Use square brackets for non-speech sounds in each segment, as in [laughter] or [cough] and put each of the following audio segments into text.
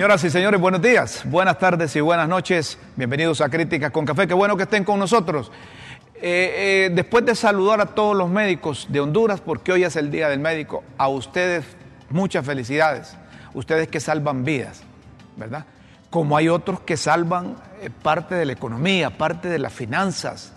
Señoras y señores, buenos días, buenas tardes y buenas noches. Bienvenidos a Críticas con Café. Qué bueno que estén con nosotros. Eh, eh, después de saludar a todos los médicos de Honduras, porque hoy es el Día del Médico, a ustedes muchas felicidades. Ustedes que salvan vidas, ¿verdad? Como hay otros que salvan eh, parte de la economía, parte de las finanzas,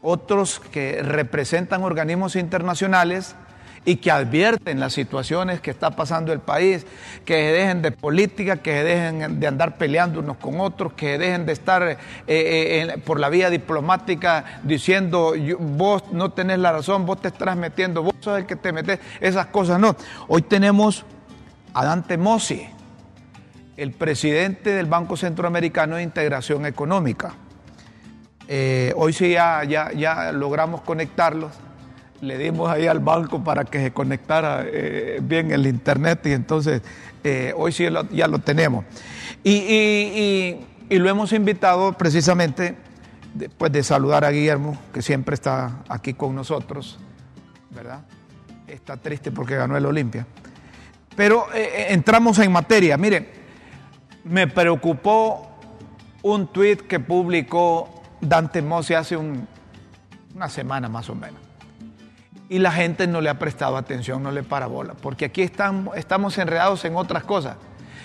otros que representan organismos internacionales y que advierten las situaciones que está pasando el país, que dejen de política, que dejen de andar peleando unos con otros, que dejen de estar eh, eh, por la vía diplomática diciendo vos no tenés la razón, vos te estás metiendo, vos sos el que te metes, esas cosas no. Hoy tenemos a Dante Mossi, el presidente del Banco Centroamericano de Integración Económica. Eh, hoy sí ya, ya logramos conectarlos le dimos ahí al banco para que se conectara eh, bien el internet y entonces eh, hoy sí ya lo tenemos. Y, lo hemos invitado precisamente después de saludar a Guillermo, que siempre está aquí con nosotros, ¿verdad? Está triste porque ganó el Olimpia. Pero eh, entramos en materia. Miren, me preocupó un tuit que publicó Dante Mossi hace una semana más o menos y la gente no le ha prestado atención, no le para bola, porque aquí estamos, enredados en otras cosas.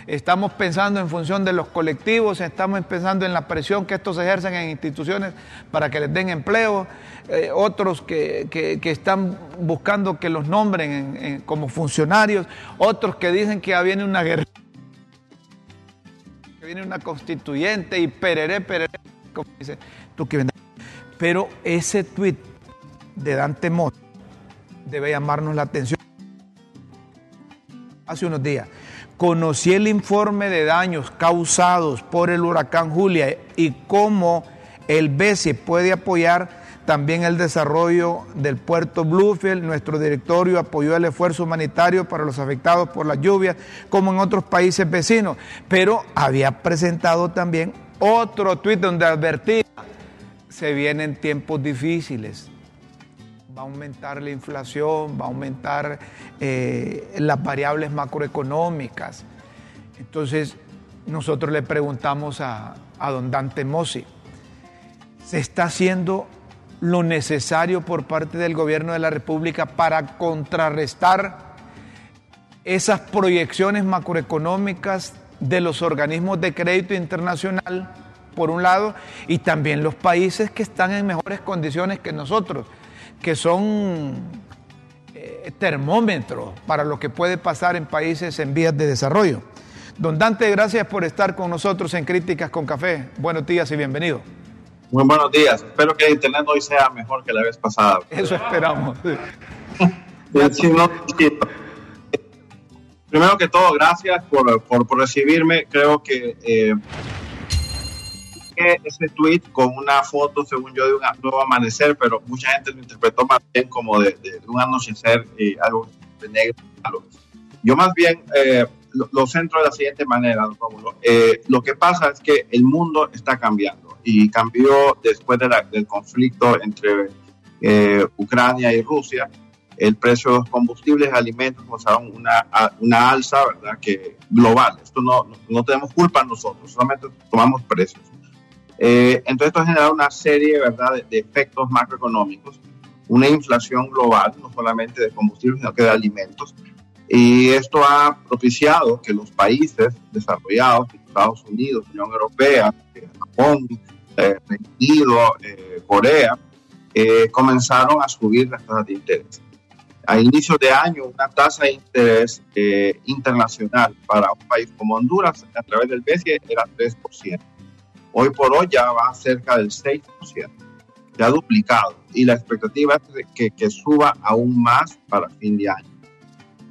Estamos pensando en función de los colectivos, estamos pensando en la presión que estos ejercen en instituciones para que les den empleo, eh, otros que, están buscando que los nombren como funcionarios, otros que dicen que ya viene una guerra, que viene una constituyente y pereré, pereré, como dice tú que Pero ese tuit de Dante Mota debe llamarnos la atención. Hace unos días, conocí el informe de daños causados por el huracán Julia y cómo el BESI puede apoyar también el desarrollo del puerto Bluefield. Nuestro directorio apoyó el esfuerzo humanitario para los afectados por las lluvias, como en otros países vecinos. Pero había presentado también otro tuit donde advertía, se vienen tiempos difíciles va a aumentar la inflación, va a aumentar eh, las variables macroeconómicas. Entonces, nosotros le preguntamos a, a don Dante Mossi, ¿se está haciendo lo necesario por parte del gobierno de la República para contrarrestar esas proyecciones macroeconómicas de los organismos de crédito internacional, por un lado, y también los países que están en mejores condiciones que nosotros que son eh, termómetros para lo que puede pasar en países en vías de desarrollo. Don Dante, gracias por estar con nosotros en Críticas con Café. Buenos días y bienvenido. Muy buenos días. Espero que el Internet hoy sea mejor que la vez pasada. Eso esperamos. [laughs] Primero que todo, gracias por, por, recibirme. Creo que eh, ese tweet con una foto, según yo, de un nuevo amanecer, pero mucha gente lo interpretó más bien como de, un anochecer y algo de negro. Yo más bien eh, lo, centro de la siguiente manera, eh, lo que pasa es que el mundo está cambiando y cambió después del conflicto entre eh, Ucrania y Rusia. El precio de los combustibles, alimentos, mostraron una, una alza, ¿verdad? Que global. Esto no, no tenemos culpa nosotros, solamente tomamos precios. Eh, entonces esto ha generado una serie ¿verdad? De, efectos macroeconómicos, una inflación global, no solamente de combustibles, sino que de alimentos. Y esto ha propiciado que los países desarrollados, Estados Unidos, Unión Europea, Japón, eh, Reino Unido, eh, Corea, comenzaron a subir las tasas de interés. A inicios de año, una tasa de interés internacional para un país como Honduras a través del BCE era 3%. Hoy por hoy ya va cerca del 6%, ya duplicado. Y la expectativa es que, que suba aún más para fin de año.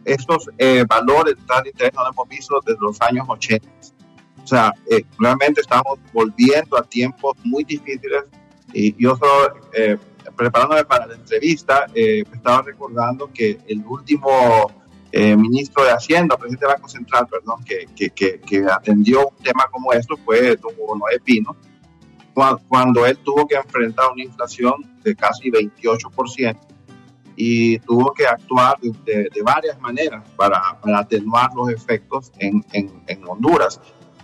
Estos eh, valores de interés no los hemos visto desde los años 80. O sea, eh, realmente estamos volviendo a tiempos muy difíciles. Y yo solo, eh, preparándome para la entrevista, estaba recordando que el último eh, ministro de Hacienda, presidente del Banco Central, perdón, que, que, que, atendió un tema como esto fue don Noé Pino, cuando, él tuvo que enfrentar una inflación de casi 28%, y tuvo que actuar de, varias maneras para, para, atenuar los efectos en, en, Honduras.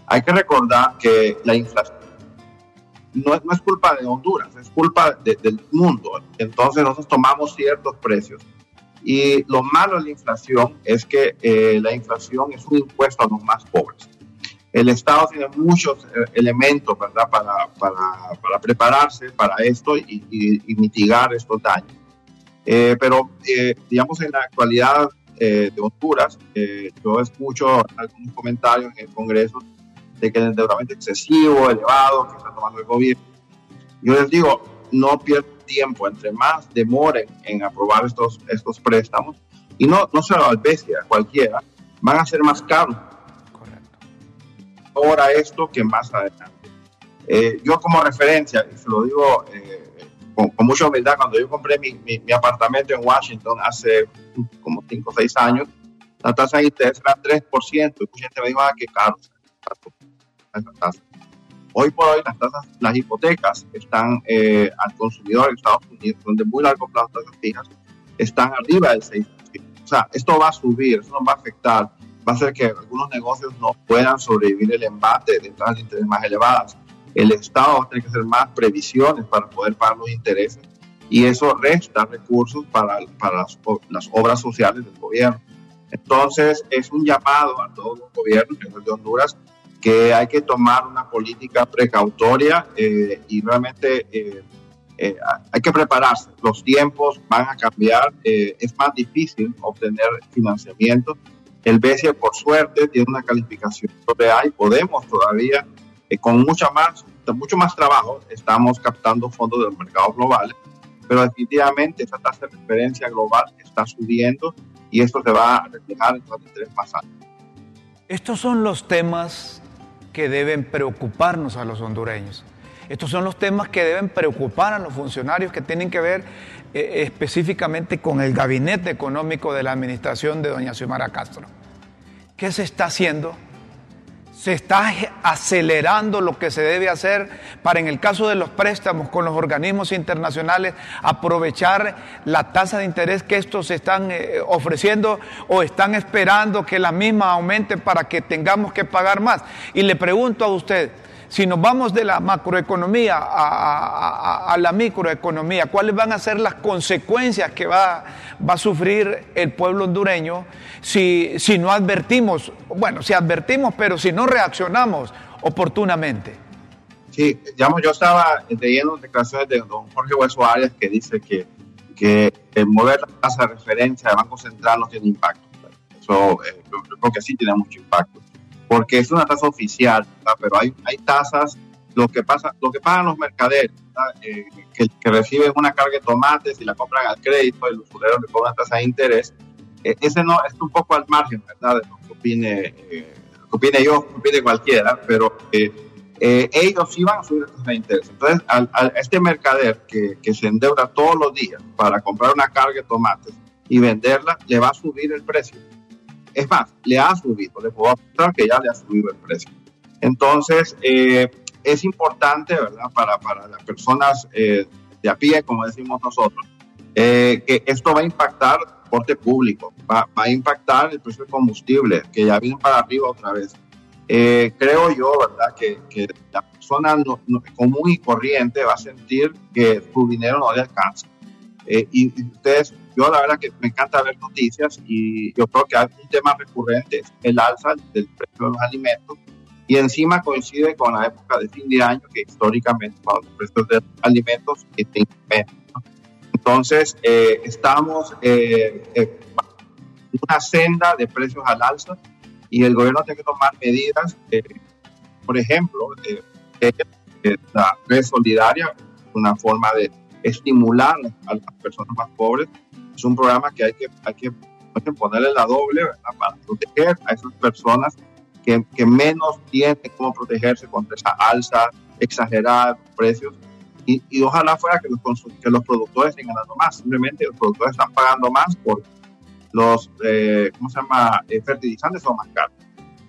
Hay que recordar que la inflación no es, no es culpa de Honduras, es culpa del mundo. Entonces nosotros tomamos ciertos precios. Y lo malo de la inflación es que eh, la inflación es un impuesto a los más pobres. El Estado tiene muchos eh, elementos ¿verdad? Para, para, para prepararse para esto y, y mitigar estos daños eh, pero, eh, digamos, en la actualidad eh, de Honduras, yo escucho algunos comentarios en el Congreso de que el endeudamiento excesivo, elevado, que está tomando el gobierno. Yo les digo, no pierdan tiempo, entre más demoren en aprobar estos, estos préstamos, y no, no solo al bestia, cualquiera, van a ser más caros. Correcto. Ahora esto que más adelante. yo como referencia, y se lo digo con, mucha humildad, cuando yo compré mi, mi, apartamento en Washington hace como 5 o 6 años, la tasa de interés era 3%. Y mucha gente me dijo, ah, qué caro esa tasa. Hoy por hoy las tasas, las hipotecas están eh, al consumidor en Estados Unidos, donde muy largo plazo tasas fijas, están arriba del 6%. O sea, esto va a subir, eso nos va a afectar, va a hacer que algunos negocios no puedan sobrevivir el embate de tasas de interés más elevadas el Estado va a tener que hacer más previsiones para poder pagar los intereses y eso resta recursos para, para las, las, obras sociales del gobierno. Entonces, es un llamado a todos los gobiernos, de Honduras, que hay que tomar una política precautoria eh, y realmente eh, eh, hay que prepararse. Los tiempos van a cambiar, es más difícil obtener financiamiento. El BCE, por suerte, tiene una calificación sobre y podemos todavía eh, con mucha más, mucho más trabajo estamos captando fondos de los mercados globales, pero definitivamente esa tasa de referencia global está subiendo y esto se va a reflejar en los interés más altos. Estos son los temas que deben preocuparnos a los hondureños. Estos son los temas que deben preocupar a los funcionarios que tienen que ver eh, específicamente con el gabinete económico de la administración de doña Xiomara Castro. ¿Qué se está haciendo se está acelerando lo que se debe hacer para, en el caso de los préstamos con los organismos internacionales, aprovechar la tasa de interés que estos están eh, ofreciendo o están esperando que la misma aumente para que tengamos que pagar más. Y le pregunto a usted, si nos vamos de la macroeconomía a, la microeconomía, ¿cuáles van a ser las consecuencias que va, va a sufrir el pueblo hondureño si, si no advertimos, bueno, si advertimos, pero si no reaccionamos oportunamente? Sí, digamos, yo estaba leyendo declaraciones de don Jorge Hueso Arias que dice que, que mover la tasa de referencia del Banco Central no tiene impacto. Eso eh, yo creo que sí tiene mucho impacto porque es una tasa oficial, pero hay, hay tasas, lo que pasa, lo que pagan los mercaderes, eh, que, reciben una carga de tomates y la compran al crédito, el usurero le cobra tasa de interés, eh, ese no es un poco al margen, ¿verdad? De lo que opine, eh, lo que opine yo, que opine cualquiera, pero ellos sí van a subir la tasa de interés. Entonces, a este mercader que, que se endeuda todos los días para comprar una carga de tomates y venderla, le va a subir el precio es más, le ha subido, le puedo apostar que ya le ha subido el precio. Entonces, eh, es importante, ¿verdad? Para, para las personas eh, de a pie, como decimos nosotros, eh, que esto va a impactar el transporte público, va, va, a impactar el precio del combustible, que ya viene para arriba otra vez. creo yo, ¿verdad? Que, que la persona común y corriente va a sentir que su dinero no le alcanza. y ustedes yo la verdad que me encanta ver noticias y yo creo que un tema recurrente es el alza del precio de los alimentos y encima coincide con la época de fin de año que históricamente los precios de alimentos están Entonces, eh, estamos eh, eh, en una senda de precios al alza y el gobierno tiene que tomar medidas, por ejemplo, la red solidaria, una forma de estimular a las personas más pobres es un programa que hay que, hay que, ponerle la doble para proteger a esas personas que, que, menos tienen cómo protegerse contra esa alza exagerada de precios. Y, y, ojalá fuera que los, que los productores estén ganando más. Simplemente los productores están pagando más por los, eh, ¿cómo se llama?, eh, fertilizantes son más caros.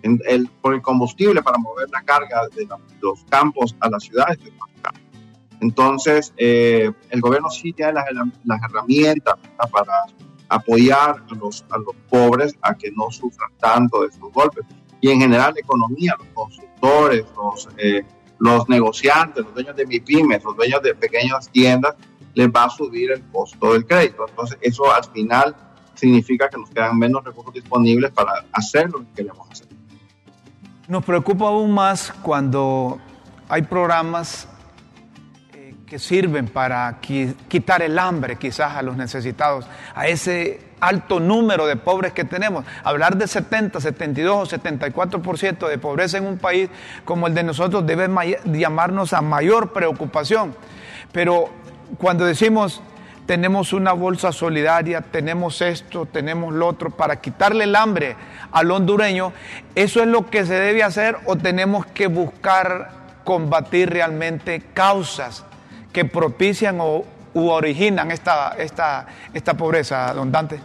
el, por el combustible para mover la carga de los campos a las ciudades es más caro. Entonces, eh, el gobierno sí tiene las, herramientas para apoyar a los, a los pobres a que no sufran tanto de estos golpes. Y en general la economía, los constructores, los, eh, los negociantes, los dueños de MIPIMES, los dueños de pequeñas tiendas, les va a subir el costo del crédito. Entonces eso al final significa que nos quedan menos recursos disponibles para hacer lo que queremos hacer. Nos preocupa aún más cuando hay programas que sirven para quitar el hambre quizás a los necesitados, a ese alto número de pobres que tenemos. Hablar de 70, 72 o 74% de pobreza en un país como el de nosotros debe llamarnos a mayor preocupación. Pero cuando decimos tenemos una bolsa solidaria, tenemos esto, tenemos lo otro, para quitarle el hambre al hondureño, ¿eso es lo que se debe hacer o tenemos que buscar combatir realmente causas que propician o u originan esta, esta, esta pobreza, don Dante?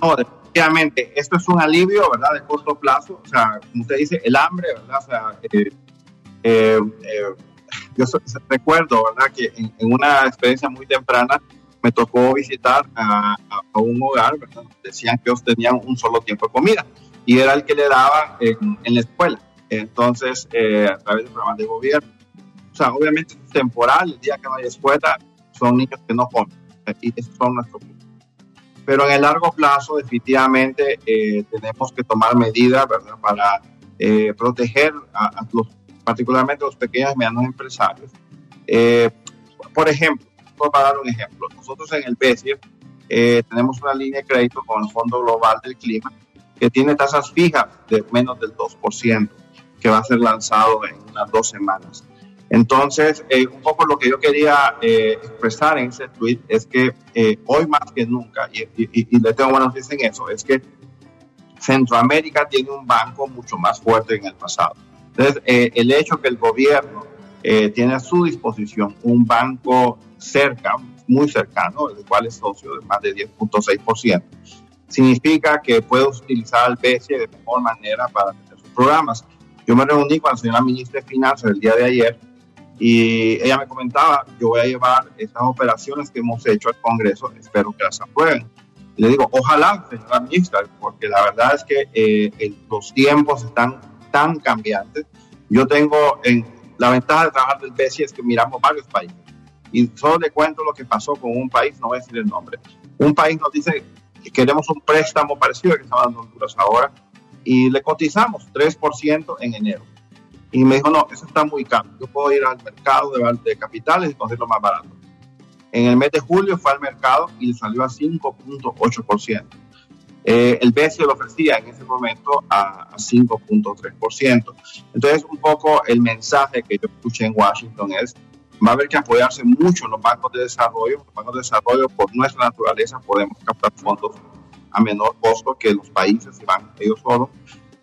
No, definitivamente, esto es un alivio, ¿verdad? De corto plazo, o sea, como usted dice, el hambre, ¿verdad? O sea, eh, eh, eh, yo recuerdo, ¿verdad? Que en, una experiencia muy temprana me tocó visitar a, un hogar, ¿verdad? Decían que ellos tenían un solo tiempo de comida y era el que le daban en, en la escuela. Entonces, a través del programa de gobierno. O sea, obviamente es temporal, el día que no hay escuela, son niños que no comen. Esos son nuestros pero en el largo plazo definitivamente eh, tenemos que tomar medidas ¿verdad? para eh, proteger a, los, particularmente a los pequeños y medianos empresarios. Eh, por ejemplo, para dar un ejemplo, nosotros en el BESIE tenemos una línea de crédito con el Fondo Global del Clima que tiene tasas fijas de menos del 2%, que va a ser lanzado en unas dos semanas. Entonces, eh, un poco lo que yo quería eh, expresar en ese tweet es que eh, hoy más que nunca, y, le tengo buenas noticias en eso, es que Centroamérica tiene un banco mucho más fuerte en el pasado. Entonces, el hecho que el gobierno tiene a su disposición un banco cerca, muy cercano, el cual es socio de más de 10.6%, significa que puede utilizar al BCE de mejor manera para hacer sus programas. Yo me reuní con la señora ministra de Finanzas el día de ayer y ella me comentaba, yo voy a llevar estas operaciones que hemos hecho al Congreso, espero que las aprueben. Y le digo, ojalá, señora ministra, porque la verdad es que eh, los tiempos están tan cambiantes. Yo tengo en, la ventaja de trabajar del BESI es que miramos varios países. Y solo le cuento lo que pasó con un país, no voy a decir el nombre. Un país nos dice que queremos un préstamo parecido al que está dando Honduras ahora y le cotizamos 3% en enero y me dijo, no, eso está muy caro. Yo puedo ir al mercado de, de capitales y conseguirlo más barato. En el mes de julio fue al mercado y salió a 5.8%. Eh, el BCE lo ofrecía en ese momento a, 5.3%. Entonces, un poco el mensaje que yo escuché en Washington es, va a haber que apoyarse mucho en los bancos de desarrollo. Los bancos de desarrollo, por nuestra naturaleza, podemos captar fondos a menor costo que los países si van ellos solos.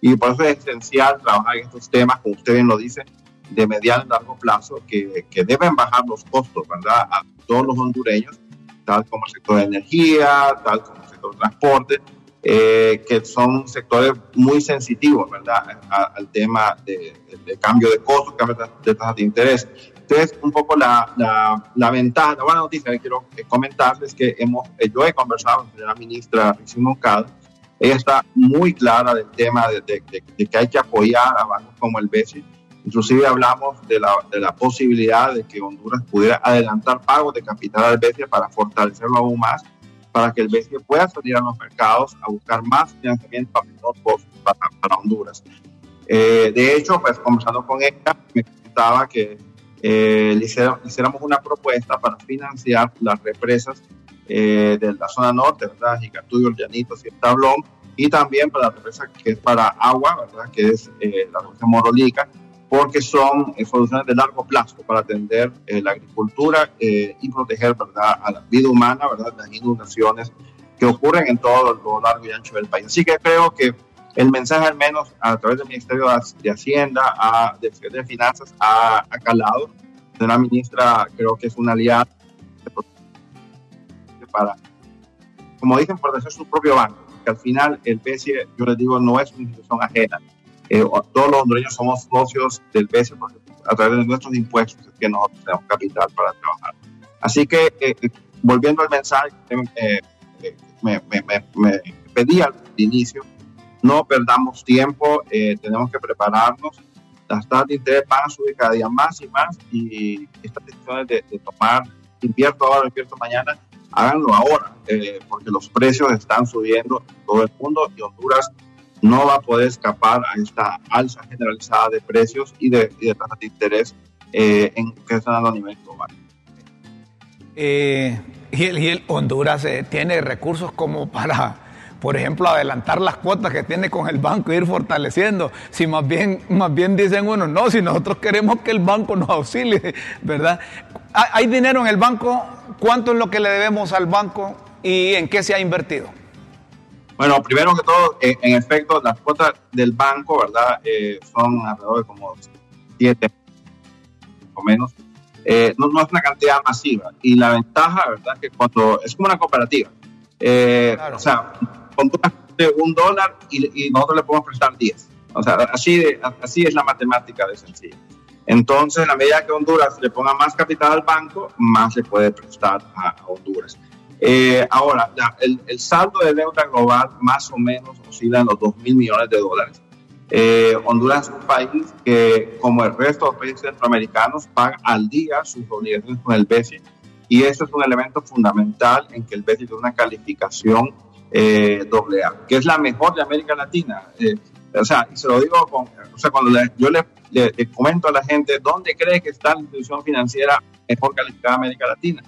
Y por eso es esencial trabajar en estos temas, como usted bien lo dice, de mediano y largo plazo, que, que deben bajar los costos, ¿verdad? A todos los hondureños, tal como el sector de energía, tal como el sector de transporte, eh, que son sectores muy sensitivos, ¿verdad? al tema de, cambio de costos, cambio de, tasas de interés. Entonces, un poco la, la, la, ventaja, la buena noticia que quiero comentarles es que hemos, eh, yo he conversado con la ministra Rixi Moncada ella está muy clara del tema de, que hay que apoyar a bancos como el BCE. Inclusive hablamos de la, de la, posibilidad de que Honduras pudiera adelantar pagos de capital al BCE para fortalecerlo aún más, para que el BCE pueda salir a los mercados a buscar más financiamiento a menor costo para, para, Honduras. Eh, de hecho, pues conversando con ella, me comentaba que eh, le hiciéramos una propuesta para financiar las represas eh, de la zona norte, ¿verdad? Jicatuyo, Llanitos y el Tablón, y también para la represa que es para agua, ¿verdad? Que es eh, la represa Morolica, porque son eh, soluciones de largo plazo para atender la agricultura y proteger, ¿verdad? A la vida humana, ¿verdad? Las inundaciones que ocurren en todo lo largo y ancho del país. Así que creo que el mensaje, al menos a través del Ministerio de Hacienda, a, de, de Finanzas, ha calado. La ministra creo que es una aliada para, como dicen, proteger su propio banco, que al final el BCE, yo les digo, no es una institución ajena. Eh, todos los hondureños somos socios del BCE porque a través de nuestros impuestos que nosotros tenemos capital para trabajar. Así que, eh, eh, volviendo al mensaje eh, me, me, me, pedí al inicio, no perdamos tiempo, tenemos que prepararnos. Las tasas de interés van a subir cada día más y más y estas decisiones de, de tomar invierto ahora, invierto mañana, háganlo ahora, porque los precios están subiendo en todo el mundo y Honduras no va a poder escapar a esta alza generalizada de precios y de, tasas de interés en, que están dando a nivel global. Eh, y, el, Honduras eh, tiene recursos como para, por ejemplo, adelantar las cuotas que tiene con el banco e ir fortaleciendo. Si más bien, más bien dicen uno, no, si nosotros queremos que el banco nos auxilie, [laughs] ¿verdad? ¿Hay dinero en el banco? ¿Cuánto es lo que le debemos al banco y en qué se ha invertido? Bueno, primero que todo, eh, en efecto, las cuotas del banco, ¿verdad? son alrededor de como siete o menos eh, no, es una cantidad masiva. Y la ventaja, ¿verdad? Que cuando es como una cooperativa, eh, o sea, de un dólar y, nosotros le podemos prestar 10. O sea, así, así es la matemática de sencillo. Entonces, a medida que Honduras le ponga más capital al banco, más le puede prestar a, Honduras. Eh, ahora, el, el, saldo de deuda global más o menos oscila en los 2 mil millones de dólares. Eh, Honduras es un país que, como el resto de los países centroamericanos, paga al día sus obligaciones con el BCE. Y eso es un elemento fundamental en que el BCE tiene una calificación eh, AA, que es la mejor de América Latina. Eh, o sea, y se lo digo con, o sea, cuando yo le, comento a la gente dónde cree que está la institución financiera mejor calificada de América Latina.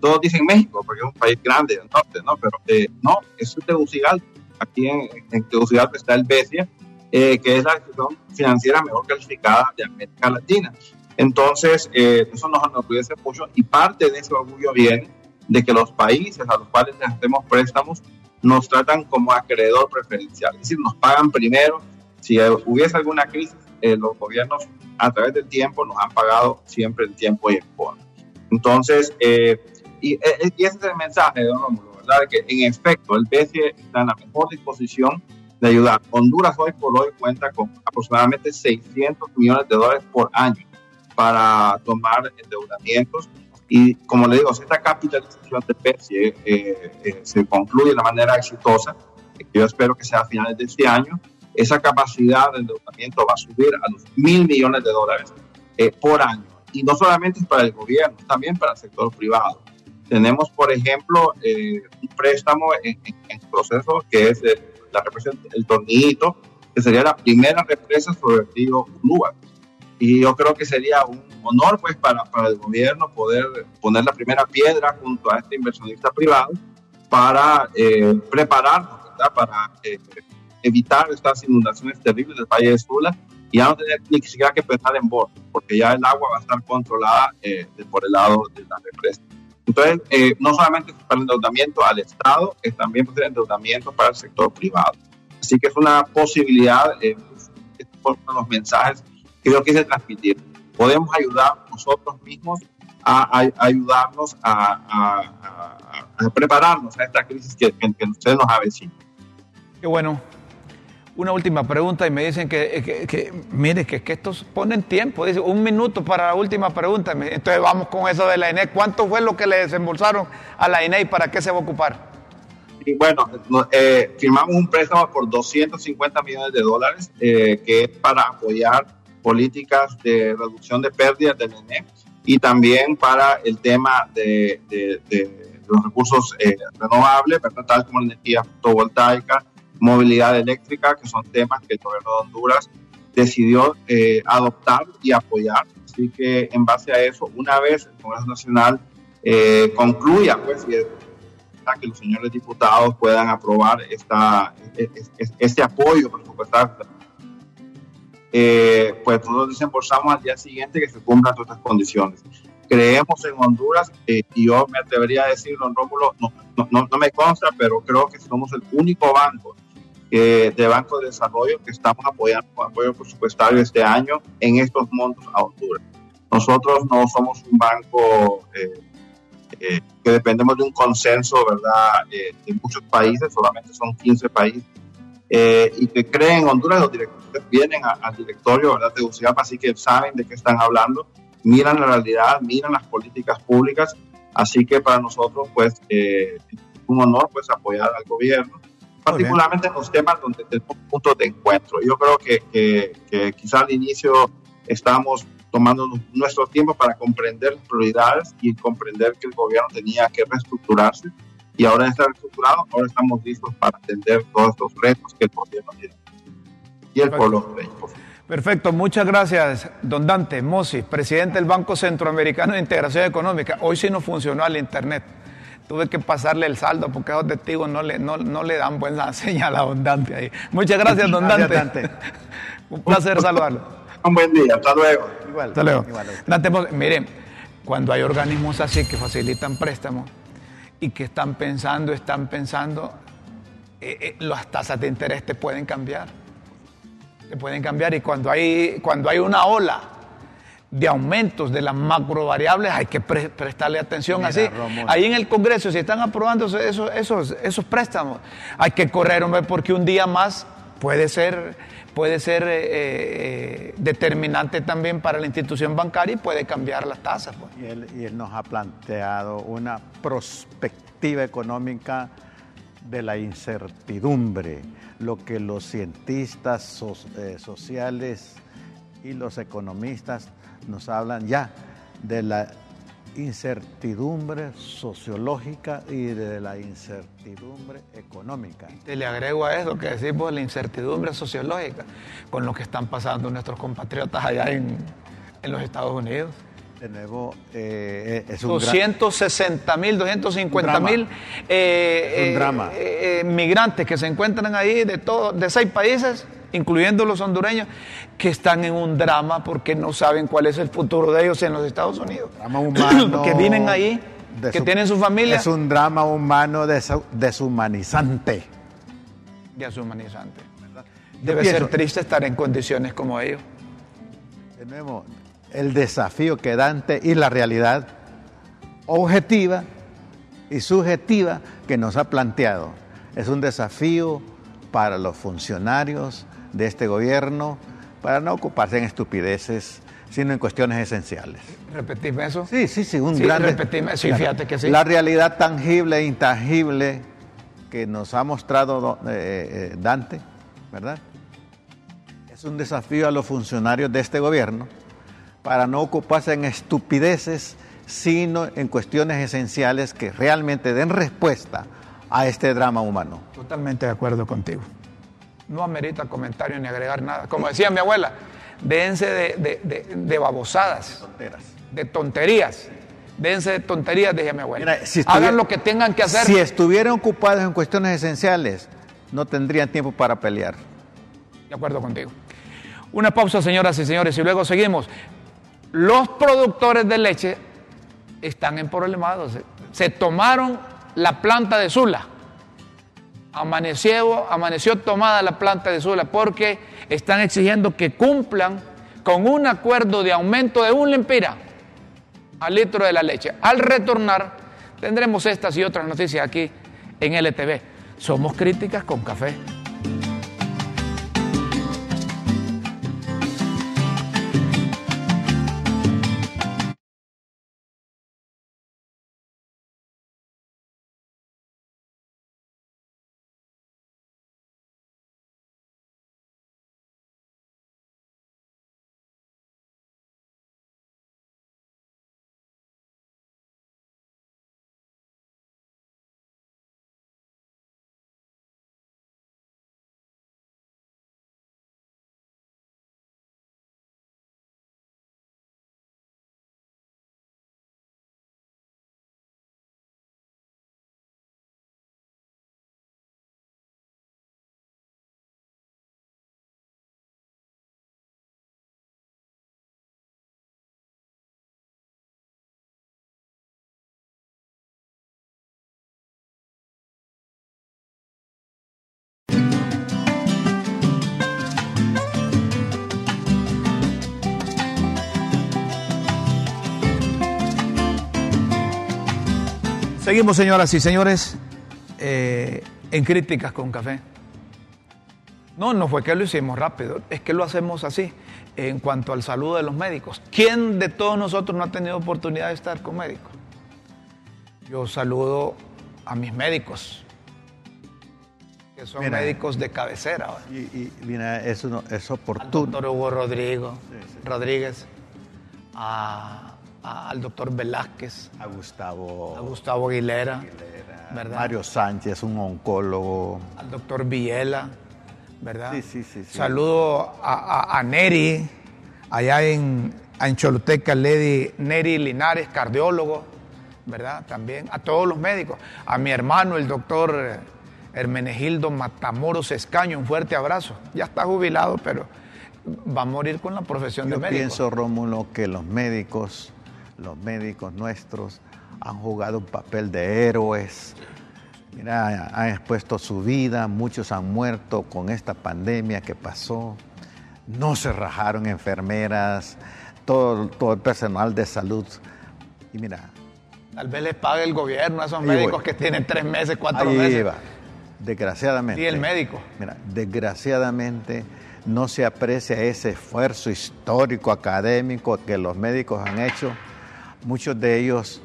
Todos dicen México, porque es un país grande del norte, ¿no? Pero eh, no, es Tegucigalpa. Aquí en, en Tegucigalpa está el BCE eh, que es la institución financiera mejor calificada de América Latina. Entonces, eh, eso nos enorgullece mucho y parte de ese orgullo viene de que los países a los cuales les hacemos préstamos nos tratan como acreedor preferencial, es decir, nos pagan primero. Si hubiese alguna crisis, eh, los gobiernos a través del tiempo nos han pagado siempre en tiempo y en forma. Entonces, y, y, ese es el mensaje de Don Rómulo, ¿verdad? Que en efecto el BCE está en la mejor disposición de ayudar. Honduras hoy por hoy cuenta con aproximadamente 600 millones de dólares por año para tomar endeudamientos. Y como le digo, si esta capitalización de especie eh, eh, se concluye de manera exitosa, que yo espero que sea a finales de este año, esa capacidad de endeudamiento va a subir a los mil millones de dólares eh, por año. Y no solamente para el gobierno, también para el sector privado. Tenemos, por ejemplo, un préstamo en, en, proceso que es la represa El Tornillito, que sería la primera represa sobre el río Ulúa. Y yo creo que sería un honor pues para, para el gobierno poder poner la primera piedra junto a este inversionista privado para eh, prepararnos, ¿verdad? Para eh, evitar estas inundaciones terribles del Valle de Sula y ya no tener ni siquiera que pensar en bordo, porque ya el agua va a estar controlada eh, por el lado de la represa. Entonces, eh, no solamente para el endeudamiento al Estado, es también para el endeudamiento para el sector privado. Así que es una posibilidad, eh, por los mensajes que yo quise transmitir. Podemos ayudar nosotros mismos a, ayudarnos a, prepararnos a esta crisis que, que, que ustedes nos avecinan. Qué bueno, una última pregunta y me dicen que, que, mire, que, que, estos ponen tiempo, dice un minuto para la última pregunta. Entonces vamos con eso de la INE. ¿Cuánto fue lo que le desembolsaron a la INE y para qué se va a ocupar? Y bueno, eh, firmamos un préstamo por 250 millones de dólares eh, que es para apoyar políticas de reducción de pérdidas del INE y también para el tema de, los recursos eh, renovables, tal como la energía fotovoltaica, movilidad eléctrica, que son temas que el gobierno de Honduras decidió eh, adoptar y apoyar. Así que en base a eso, una vez el Congreso Nacional eh, concluya, pues, que los señores diputados puedan aprobar esta, este apoyo presupuestario, eh, pues nosotros desembolsamos al día siguiente que se cumplan todas estas condiciones. Creemos en Honduras y yo me atrevería a decir, don Rómulo, no, no, no me consta, pero creo que somos el único banco de Banco de Desarrollo que estamos apoyando con apoyo presupuestario este año en estos montos a Honduras. Nosotros no somos un banco eh, eh, que dependemos de un consenso, ¿verdad?, eh, de muchos países, solamente son 15 países eh, y que creen en Honduras, los directores vienen al directorio ¿verdad? de UCIAP, así que saben de qué están hablando, miran la realidad, miran las políticas públicas, así que para nosotros pues eh, es un honor pues apoyar al gobierno, particularmente en los temas donde tenemos puntos de encuentro. Yo creo que, que, que quizá al inicio estamos tomando nuestro tiempo para comprender prioridades y comprender que el gobierno tenía que reestructurarse y ahora está reestructurado, ahora estamos listos para atender todos los retos que el gobierno tiene y el pueblo Perfecto, muchas gracias, don Dante Mossi, presidente del Banco Centroamericano de Integración Económica. Hoy sí no funcionó el Internet. Tuve que pasarle el saldo porque esos testigos no le, no, no le dan buena [laughs] señal a don Dante ahí. Muchas gracias, don Dante. [laughs] Un placer saludarlo. Un buen día, hasta luego. Igual. Hasta luego. Dante, miren, cuando hay organismos así que facilitan préstamos, y que están pensando, están pensando, eh, eh, las tasas de interés te pueden cambiar. Te pueden cambiar y cuando hay, cuando hay una ola de aumentos de las macro variables hay que prestarle atención así. Ahí en el Congreso, si están aprobando esos, esos, esos préstamos, hay que correr, hombre, porque un día más puede ser puede ser eh, eh, determinante también para la institución bancaria y puede cambiar las tasas. Pues. Y, él, nos ha planteado una perspectiva económica de la incertidumbre, lo que los cientistas eh, sociales y los economistas nos hablan ya de la incertidumbre sociológica y de la incertidumbre económica. Y le agrego a eso que decimos la incertidumbre sociológica con lo que están pasando nuestros compatriotas allá en, en los Estados Unidos. De nuevo, eh, es un 260 mil, 250 mil eh, eh, migrantes que se encuentran ahí de, todo, de seis países incluyendo los hondureños, que están en un drama porque no saben cuál es el futuro de ellos en los Estados Unidos. Drama humano. que vienen ahí, que tienen su familia. Es un drama humano deshumanizante. Deshumanizante. Debe ser triste estar en condiciones como ellos. Nuevo, el desafío que Dante y la realidad objetiva y subjetiva que nos ha planteado. Es un desafío para los funcionarios, de este gobierno para no ocuparse en estupideces, sino en cuestiones esenciales. ¿Repetime eso? Sí, sí, sí, un gran... sí, fíjate que sí. La realidad tangible e intangible que nos ha mostrado eh, eh, Dante, ¿verdad? Es un desafío a los funcionarios de este gobierno para no ocuparse en estupideces, sino en cuestiones esenciales que realmente den respuesta a este drama humano. Totalmente de acuerdo contigo no amerita comentario ni agregar nada. Como decía mi abuela, déjense de, babosadas, de tonterías. Déjense de tonterías, decía mi abuela. Hagan lo que tengan que hacer. Si estuvieran ocupados en cuestiones esenciales, no tendrían tiempo para pelear. De acuerdo contigo. Una pausa, señoras y señores, y luego seguimos. Los productores de leche están en problemas. Se tomaron la planta de Sula amaneció, amaneció tomada la planta de Sula porque están exigiendo que cumplan con un acuerdo de aumento de un lempira al litro de la leche. Al retornar, tendremos estas y otras noticias aquí en LTV. Somos críticas con café. Seguimos, señoras y señores, eh, en Críticas con Café. No, no fue que lo hicimos rápido, es que lo hacemos así en cuanto al saludo de los médicos. ¿Quién de todos nosotros no ha tenido oportunidad de estar con médicos? Yo saludo a mis médicos, que son médicos de cabecera. Y, y mira, eso no, es Al oportuno. doctor Hugo Rodrigo, Rodríguez, a- a- al doctor Velázquez, A Gustavo, a Gustavo Aguilera, Aguilera, ¿verdad? Mario Sánchez, un oncólogo. al doctor Villela, ¿verdad? Sí, sí, sí, sí. Saludo a, a- a Neri, allá en, en Choluteca, Lady Neri Linares, cardiólogo, ¿verdad? También a todos los médicos, a mi hermano, el doctor Hermenegildo Matamoros Escaño, un fuerte abrazo. Ya está jubilado, pero va a morir con la profesión Yo de médico. pienso, Rómulo, que los médicos, los médicos nuestros han jugado un papel de héroes. Mira, han expuesto su vida, muchos han muerto con esta pandemia que pasó. No se rajaron enfermeras, todo, todo el personal de salud. Y mira, Tal vez les pague el gobierno a esos médicos voy. que tienen tres meses, cuatro ahí meses. va. Desgraciadamente. Y el médico. Mira, desgraciadamente no se aprecia ese esfuerzo histórico, académico que los médicos han hecho. Muchos de ellos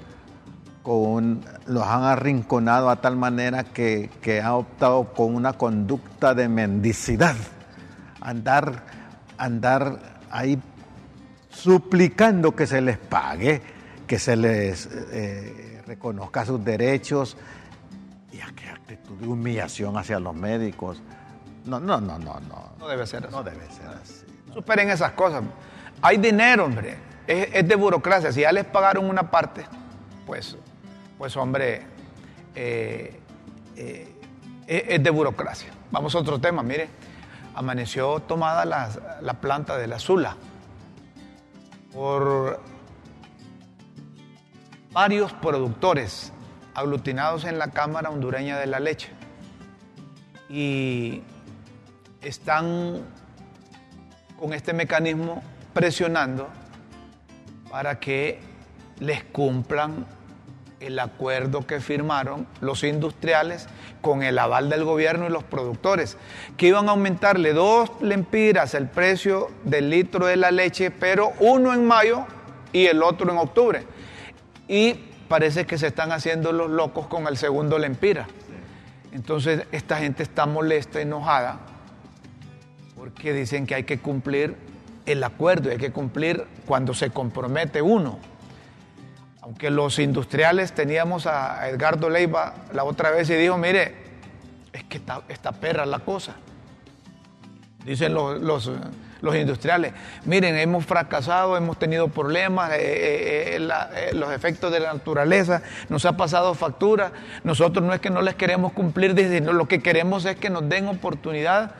con- los han arrinconado a tal manera que, que han optado con una conducta de mendicidad. Andar, andar ahí suplicando que se les pague, que se les eh, reconozca sus derechos. Y a qué actitud de humillación hacia los médicos. No, no, no, no, no. No debe ser así. No debe ser así. Superen esas cosas. Hay dinero, hombre. Es, de burocracia. Si ya les pagaron una parte, pues, pues hombre, eh, eh, es, es de burocracia. Vamos a otro tema, mire. Amaneció tomada la, la planta de la Zula por varios productores aglutinados en la Cámara Hondureña de la Leche. Y están con este mecanismo presionando para que les cumplan el acuerdo que firmaron los industriales con el aval del gobierno y los productores, que iban a aumentarle dos lempiras el precio del litro de la leche, pero uno en mayo y el otro en octubre. Y parece que se están haciendo los locos con el segundo lempira. Entonces esta gente está molesta, enojada, porque dicen que hay que cumplir el acuerdo, hay que cumplir cuando se compromete uno. Aunque los industriales teníamos a Edgardo Leiva la otra vez y dijo, mire, es que está, está perra la cosa. Dicen los, los, industriales, miren, hemos fracasado, hemos tenido problemas, eh, eh, eh, los efectos de la naturaleza, nos ha pasado factura, nosotros no es que no les queremos cumplir, lo que queremos es que nos den oportunidad,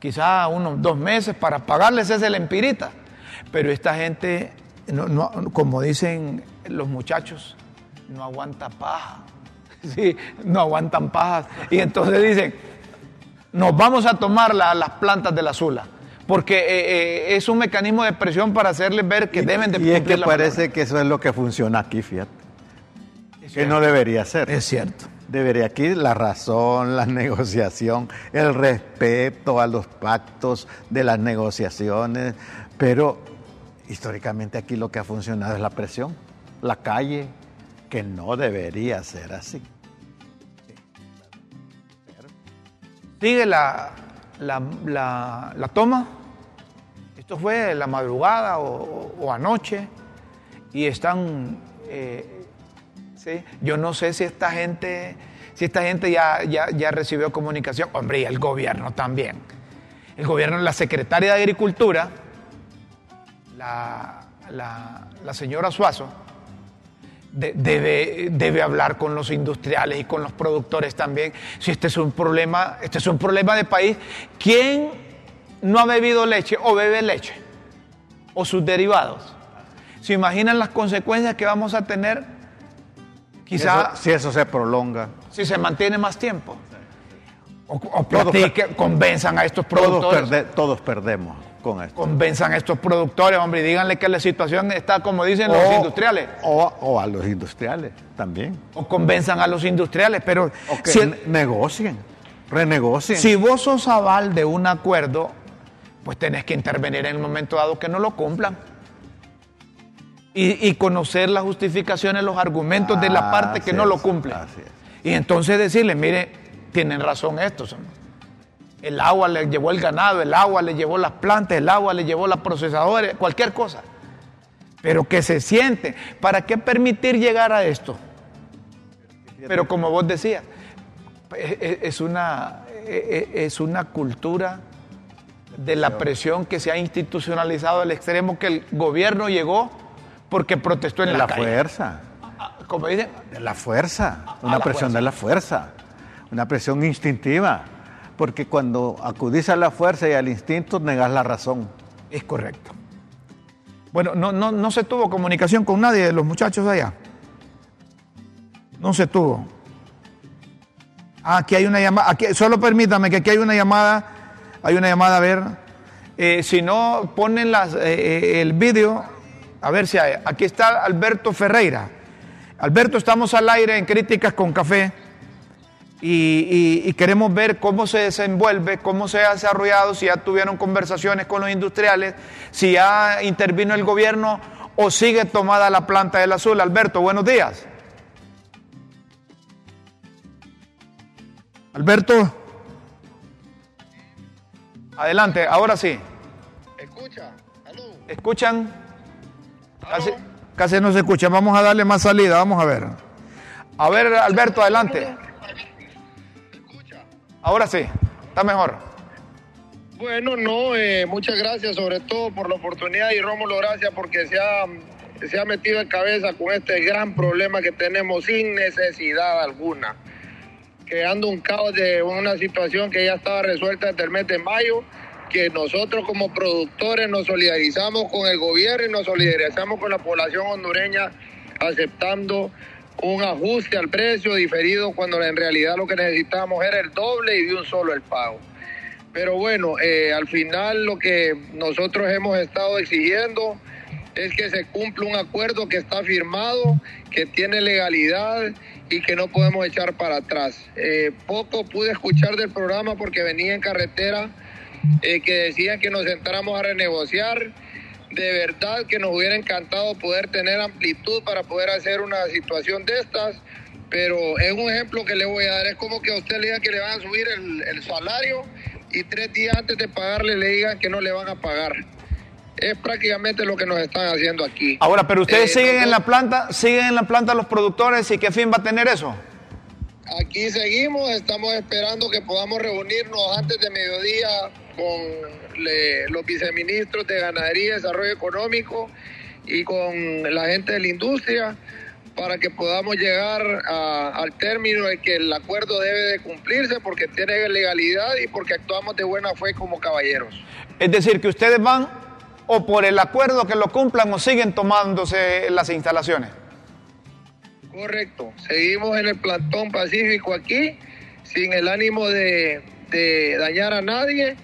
quizá unos dos meses para pagarles ese empirita. Pero esta gente, no- no- como dicen los muchachos, no aguanta paja. [laughs] Sí, no aguantan pajas. Y entonces dicen, nos vamos a tomar la- las plantas de la Zula, porque eh, eh, es un mecanismo de presión para hacerles ver que deben de y es que parece que eso es lo que funciona aquí, fíjate. Que no debería ser. Es cierto. Debería aquí la razón, la negociación, el respeto a los pactos de las negociaciones, pero históricamente aquí lo que ha funcionado es la presión, la calle, que no debería ser así. Sigue la, la, la- toma. Esto fue la madrugada o, o anoche. Y están. eh, ¿sí? Yo no sé si esta gente. Si esta gente ya, ya, ya recibió comunicación. Hombre, y el gobierno también. El gobierno, la secretaria de Agricultura, la, la- señora Suazo, de- debe, debe hablar con los industriales y con los productores también. Si este es un problema, este es un problema de país. ¿Quién no ha bebido leche o bebe leche? O sus derivados. ¿Se imaginan las consecuencias que vamos a tener? Quizá Eso- si eso se prolonga, si se mantiene más tiempo. O, o convenzan a estos todos, productores. perde- todos perdemos con esto. Convenzan a estos productores, hombre, y díganle que la situación está como dicen los industriales. O, o a los industriales también. O convenzan a los industriales, pero que si, negocien. Renegocien. Si vos sos aval de un acuerdo, pues tenés que intervenir en el momento dado que no lo cumplan. Y, y conocer las justificaciones, los argumentos de la parte que no lo cumple. Y entonces decirle, mire, tienen razón estos. El agua le llevó el ganado, el agua le llevó las plantas, el agua le llevó las procesadoras, cualquier cosa. Pero que se siente. ¿Para qué permitir llegar a esto? Pero como vos decías, es una, es una cultura de la presión que se ha institucionalizado al extremo que el gobierno llegó porque protestó en de la, la calle. fuerza. Como dicen, De la fuerza. A Una la presión fuerza. de la fuerza. Una presión instintiva. Porque cuando acudís a la fuerza y al instinto, negás la razón. Es correcto. Bueno, no, no, no se tuvo comunicación con nadie de los muchachos allá. No se tuvo. Ah, aquí hay una llamada. Aquí, solo permítame que aquí hay una llamada. Hay una llamada, a ver. Eh, si no, ponen las, eh, eh, el vídeo. A ver si hay. Aquí está Alberto Ferreira. Alberto, estamos al aire en Críticas con Café y, y- y queremos ver cómo se desenvuelve, cómo se ha desarrollado, si ya tuvieron conversaciones con los industriales, si ya intervino el gobierno o sigue tomada la planta del azul. Alberto, buenos días. Alberto, adelante, ahora sí. Escucha, aló. ¿Escuchan? Casi, casi no se escucha. Vamos a darle más salida, vamos a ver. A ver, Alberto, adelante. Ahora sí, está mejor. Bueno, no, eh, muchas gracias sobre todo por la oportunidad y Rómulo, gracias porque se ha, se ha metido en cabeza con este gran problema que tenemos sin necesidad alguna, creando un caos de una situación que ya estaba resuelta desde el mes de mayo, que nosotros como productores nos solidarizamos con el gobierno y nos solidarizamos con la población hondureña aceptando un ajuste al precio diferido cuando en realidad lo que necesitábamos era el doble y de un solo el pago. Pero bueno, eh, al final lo que nosotros hemos estado exigiendo es que se cumpla un acuerdo que está firmado, que tiene legalidad y que no podemos echar para atrás. Eh, poco pude escuchar del programa porque venía en carretera eh, que decían que nos sentáramos a renegociar. De verdad que nos hubiera encantado poder tener amplitud para poder hacer una situación de estas, pero es un ejemplo que le voy a dar. Es como que a usted le diga que le van a subir el, el salario y tres días antes de pagarle le digan que no le van a pagar. Es prácticamente lo que nos están haciendo aquí. Ahora, pero ustedes Eh, siguen en la planta, siguen en la planta los productores y qué fin va a tener eso. Aquí seguimos, estamos esperando que podamos reunirnos antes de mediodía con le- los viceministros de Ganadería y Desarrollo Económico y con la gente de la industria para que podamos llegar a- al término de que el acuerdo debe de cumplirse porque tiene legalidad y porque actuamos de buena fe como caballeros. Es decir, que ustedes van o por el acuerdo que lo cumplan o siguen tomándose las instalaciones. Correcto. Seguimos en el plantón pacífico aquí, sin el ánimo de, de dañar a nadie.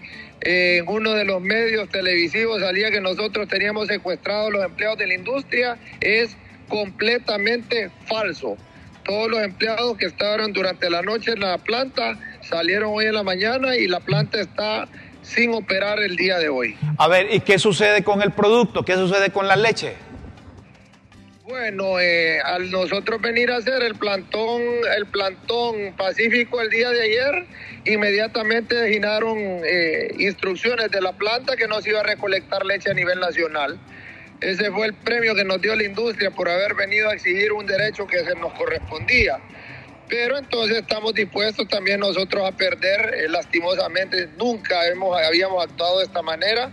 En uno de los medios televisivos salía que nosotros teníamos secuestrados los empleados de la industria. Es completamente falso. Todos los empleados que estaban durante la noche en la planta salieron hoy en la mañana y la planta está sin operar el día de hoy. A ver, ¿y qué sucede con el producto? ¿Qué sucede con la leche? Bueno, eh, al nosotros venir a hacer el plantón, el plantón pacífico el día de ayer, inmediatamente designaron eh, instrucciones de la planta que no se iba a recolectar leche a nivel nacional. Ese fue el premio que nos dio la industria por haber venido a exigir un derecho que se nos correspondía. Pero entonces estamos dispuestos también nosotros a perder, eh, lastimosamente, nunca hemos, habíamos actuado de esta manera,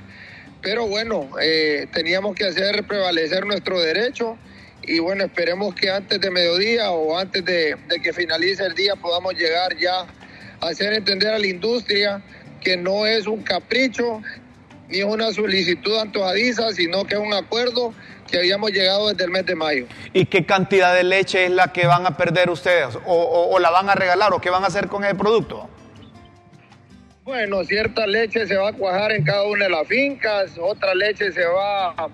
pero bueno, eh, teníamos que hacer prevalecer nuestro derecho y bueno, esperemos que antes de mediodía o antes de, de que finalice el día podamos llegar ya a hacer entender a la industria que no es un capricho ni es una solicitud antojadiza, sino que es un acuerdo que habíamos llegado desde el mes de mayo. ¿Y qué cantidad de leche es la que van a perder ustedes? ¿O, o- o la van a regalar? ¿O qué van a hacer con el producto? Bueno, cierta leche se va a cuajar en cada una de las fincas, otra leche se va a,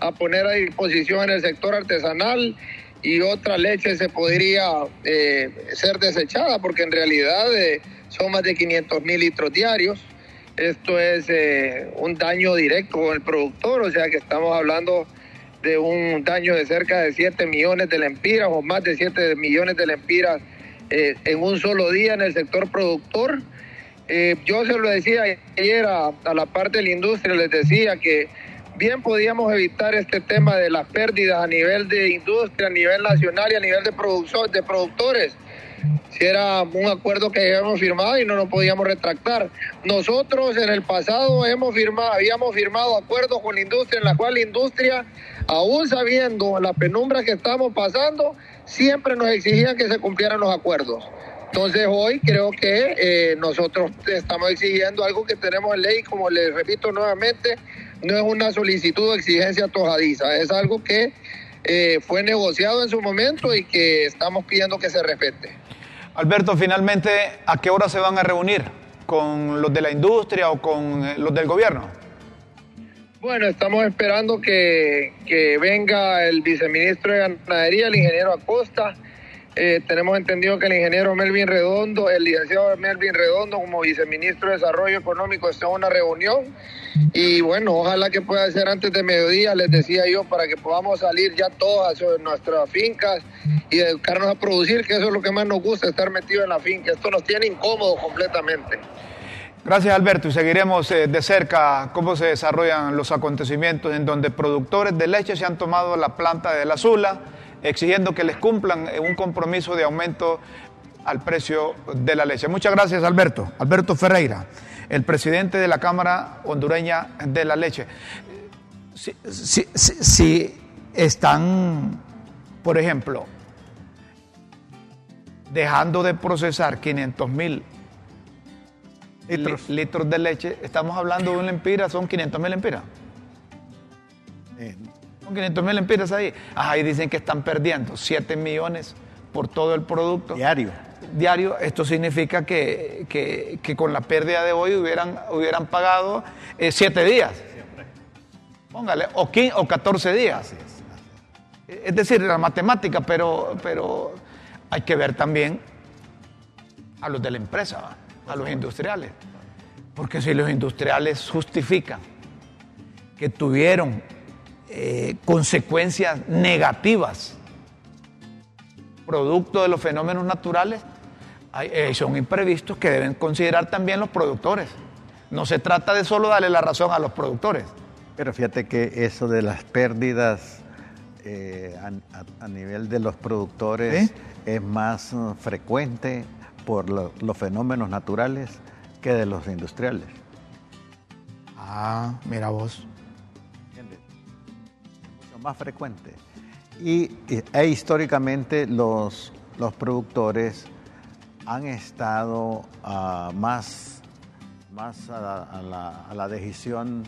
a poner a disposición en el sector artesanal y otra leche se podría eh, ser desechada porque en realidad eh, son más de 500 mil litros diarios. Esto es eh, un daño directo con el productor, o sea que estamos hablando de un daño de cerca de 7 millones de lempiras o más de 7 millones de lempiras eh, en un solo día en el sector productor. Eh, yo se lo decía ayer a, a, la parte de la industria, les decía que bien podíamos evitar este tema de las pérdidas a nivel de industria, a nivel nacional y a nivel de, producción, de productores si era un acuerdo que habíamos firmado y no nos podíamos retractar. Nosotros en el pasado hemos firmado, habíamos firmado acuerdos con la industria en la cual la industria, aún sabiendo la penumbra que estamos pasando, siempre nos exigían que se cumplieran los acuerdos. Entonces hoy creo que eh, nosotros estamos exigiendo algo que tenemos en ley, como les repito nuevamente, no es una solicitud o exigencia tojadiza, es algo que eh, fue negociado en su momento y que estamos pidiendo que se respete. Alberto, finalmente, ¿a qué hora se van a reunir? ¿Con los de la industria o con eh, los del gobierno? Bueno, estamos esperando que, que venga el viceministro de Ganadería, el ingeniero Acosta. Eh, tenemos entendido que el ingeniero Melvin Redondo, el licenciado Melvin Redondo, como viceministro de Desarrollo Económico, está en una reunión. Y bueno, ojalá que pueda ser antes de mediodía, les decía yo, para que podamos salir ya todos a nuestras fincas y dedicarnos a producir, que eso es lo que más nos gusta, estar metido en la finca. Esto nos tiene incómodos completamente. Gracias Alberto y seguiremos eh, de cerca cómo se desarrollan los acontecimientos en donde productores de leche se han tomado la planta de la Zula exigiendo que les cumplan un compromiso de aumento al precio de la leche. Muchas gracias Alberto. Alberto Ferreira, el presidente de la Cámara Hondureña de la Leche. Si, si, si, si están, por ejemplo, dejando de procesar 500 mil litros. litros. de leche, estamos hablando de un lempira, son 500 mil lempiras. Son 500 mil lempiras ahí. Ahí dicen que están perdiendo 7 millones por todo el producto. Diario. Diario, esto significa que, que, que con la pérdida de hoy hubieran, hubieran pagado 7 eh, días. Póngale, o, 15, o 14 días. Es decir, la matemática, pero, pero hay que ver también a los de la empresa, a los industriales. Porque si los industriales justifican que tuvieron eh, consecuencias negativas producto de los fenómenos naturales, hay, eh, son imprevistos que deben considerar también los productores. No se trata de solo darle la razón a los productores. Pero fíjate que eso de las pérdidas eh, a, a, nivel de los productores ¿Sí? es más uh, frecuente por lo, los fenómenos naturales que de los industriales. Ah, mira vos. Más frecuente. Y, e históricamente los, los productores han estado uh, más, más a, a, la, a la decisión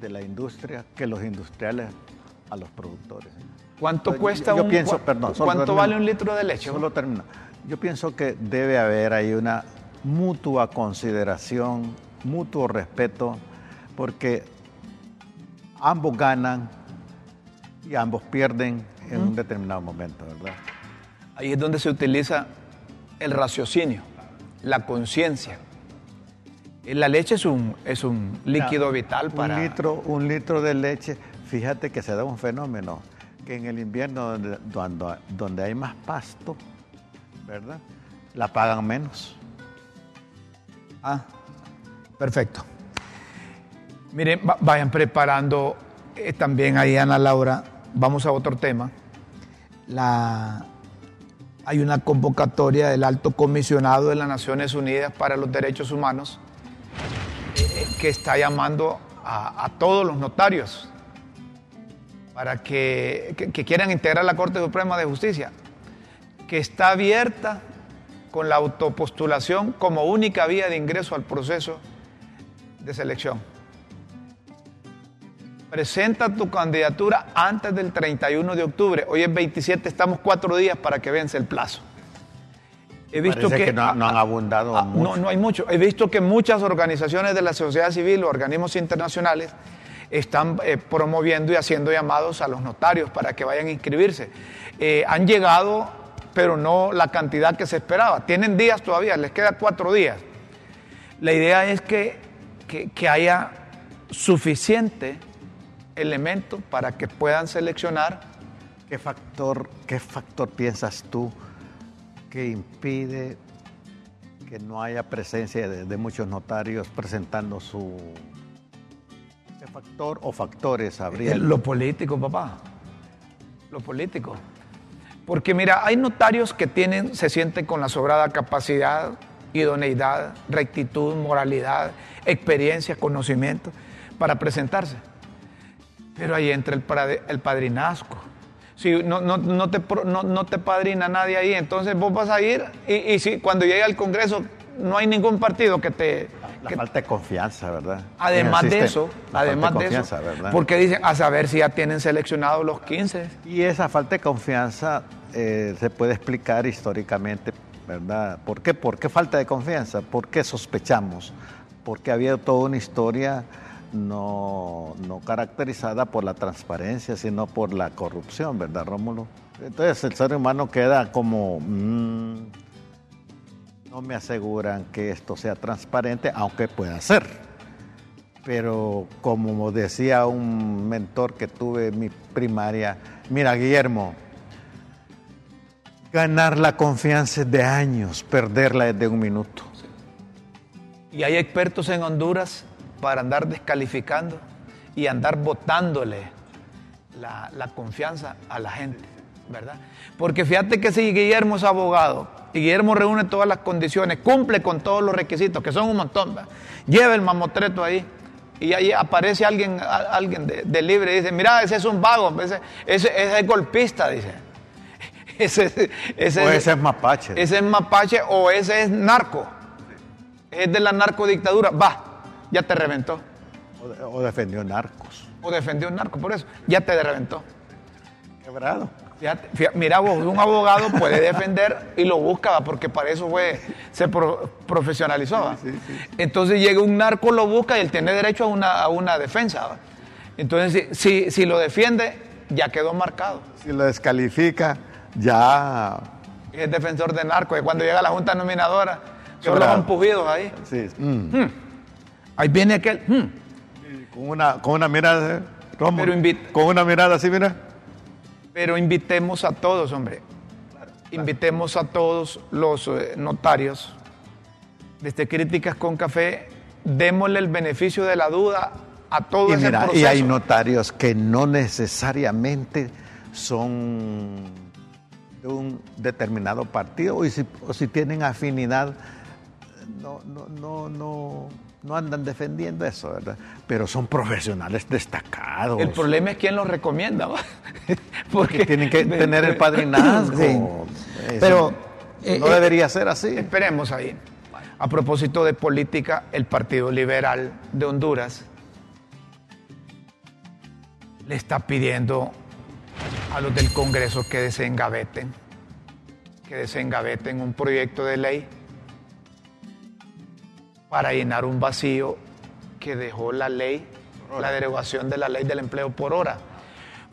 de la industria que los industriales a los productores. ¿Cuánto cuesta yo, yo un, pienso, perdón, ¿Cuánto termino, vale un litro de leche? Solo termino. Yo pienso que debe haber ahí una mutua consideración, mutuo respeto, porque ambos ganan y ambos pierden en un determinado momento, ¿verdad? Ahí es donde se utiliza el raciocinio, la conciencia. La leche es un, es un líquido vital para... Un litro, un litro de leche, fíjate que se da un fenómeno que en el invierno donde, donde, donde, hay más pasto, ¿verdad? La pagan menos. Ah, perfecto. Miren, vayan preparando eh, también ahí, Ana Laura, vamos a otro tema. Hay una convocatoria del alto comisionado de las Naciones Unidas para los Derechos Humanos eh, que está llamando a, todos los notarios para que, quieran integrar la Corte Suprema de Justicia, que está abierta con la autopostulación como única vía de ingreso al proceso de selección. Presenta tu candidatura antes del 31 de octubre. Hoy es 27, estamos cuatro días para que vence el plazo. He visto que, que, no, no han abundado a, mucho. No, no hay mucho. He visto que muchas organizaciones de la sociedad civil, organismos internacionales, están eh, promoviendo y haciendo llamados a los notarios para que vayan a inscribirse. Eh, han llegado, pero no la cantidad que se esperaba. Tienen días todavía, les queda cuatro días. La idea es que, que haya suficiente elemento para que puedan seleccionar. ¿Qué factor, qué factor piensas tú que impide que no haya presencia de, muchos notarios presentando su... ¿Qué factor o factores habría? Lo político, papá. Lo político. Porque mira, hay notarios que tienen, se sienten con la sobrada capacidad, idoneidad, rectitud, moralidad, experiencia, conocimiento para presentarse. Pero ahí entra el, el padrinazgo. Si no, no, no, te, no, te padrina nadie ahí, entonces vos vas a ir y, si cuando llegue al Congreso no hay ningún partido que te... La falta de confianza, ¿verdad? Además de eso, además de, eso, porque dicen, a saber si ya tienen seleccionados los 15. Y esa falta de confianza eh, se puede explicar históricamente, ¿verdad? ¿Por qué? ¿Por qué falta de confianza? ¿Por qué sospechamos? Porque había toda una historia no, no caracterizada por la transparencia, sino por la corrupción, ¿verdad, Rómulo? Entonces el ser humano queda como, mm, no me aseguran que esto sea transparente, aunque pueda ser. Pero como decía un mentor que tuve en mi primaria, mira Guillermo, ganar la confianza es de años, perderla es de un minuto. Y hay expertos en Honduras para andar descalificando y andar votándole la, confianza a la gente, ¿verdad? Porque fíjate que si Guillermo es abogado y Guillermo reúne todas las condiciones, cumple con todos los requisitos, que son un montón, ¿verdad? lleva el mamotreto ahí y ahí aparece alguien, alguien de, libre y dice, mira, ese es un vago, ese, ese, es golpista, dice. [laughs] Ese, ese, o ese es mapache. Ese es mapache o ese es narco. Es de la narcodictadura. Va, ya te reventó. O, defendió narcos. O defendió narcos, por eso, ya te reventó. Quebrado. mira vos, un abogado puede defender y lo busca, porque para eso fue, se profesionalizó. Entonces llega un narco, lo busca y él tiene derecho a una, a una defensa. Entonces, si, si, lo defiende, ya quedó marcado. Si lo descalifica, ya... Es defensor de narco, y cuando llega la junta nominadora, son los empujidos ahí. Sí. Hmm. Ahí viene aquel. Hmm. Con, una, con una mirada, con una mirada así, mira. Pero invitemos a todos, hombre. Invitemos a todos los eh, notarios desde Críticas con Café, démosle el beneficio de la duda a todos y ese Y hay notarios que no necesariamente son de un determinado partido o si, o si tienen afinidad, no, no, no, no no andan defendiendo eso, ¿verdad? Pero son profesionales destacados. El problema es quién los recomienda, [laughs] porque tienen que tener el padrinazgo. Pero eh, no debería ser así. Esperemos ahí. A propósito de política, el Partido Liberal de Honduras le está pidiendo a los del Congreso que desengaveten, que desengaveten un proyecto de ley para llenar un vacío que dejó la ley, la derogación de la ley del empleo por hora,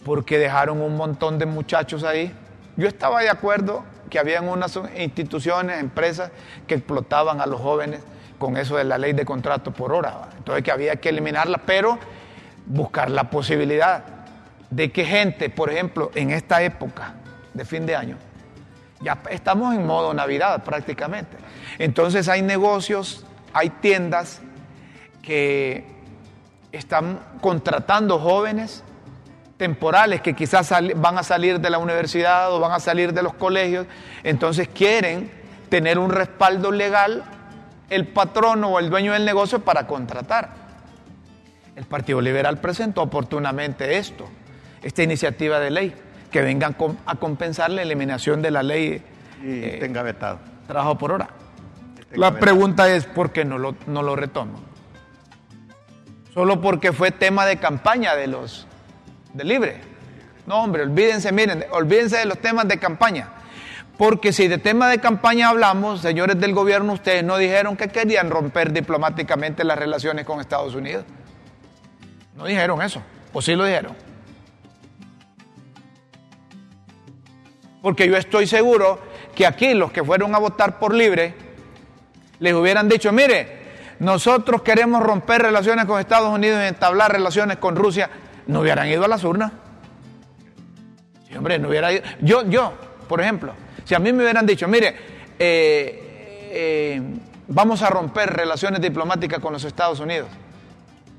porque dejaron un montón de muchachos ahí. Yo estaba de acuerdo que habían unas instituciones, empresas que explotaban a los jóvenes con eso de la ley de contrato por hora. Entonces que había que eliminarla, pero buscar la posibilidad de que gente, por ejemplo, en esta época de fin de año, ya estamos en modo Navidad prácticamente. Entonces hay negocios hay tiendas que están contratando jóvenes temporales que quizás van a salir de la universidad o van a salir de los colegios, entonces quieren tener un respaldo legal el patrono o el dueño del negocio para contratar. El Partido Liberal presentó oportunamente esto, esta iniciativa de ley, que vengan a compensar la eliminación de la ley. Y eh, tenga vetado. Trabajo por hora. La pregunta es, ¿por qué no lo, no lo retoman? Solo porque fue tema de campaña de los de Libre. No, hombre, olvídense, miren, olvídense de los temas de campaña. Porque si de tema de campaña hablamos, señores del gobierno, ustedes no dijeron que querían romper diplomáticamente las relaciones con Estados Unidos. No dijeron eso, o sí lo dijeron. Porque yo estoy seguro que aquí los que fueron a votar por libre les hubieran dicho, mire, nosotros queremos romper relaciones con Estados Unidos y entablar relaciones con Rusia, no hubieran ido a las urnas. Hombre, no hubiera ido. Yo, yo, por ejemplo, si a mí me hubieran dicho, mire, eh, eh, vamos a romper relaciones diplomáticas con los Estados Unidos.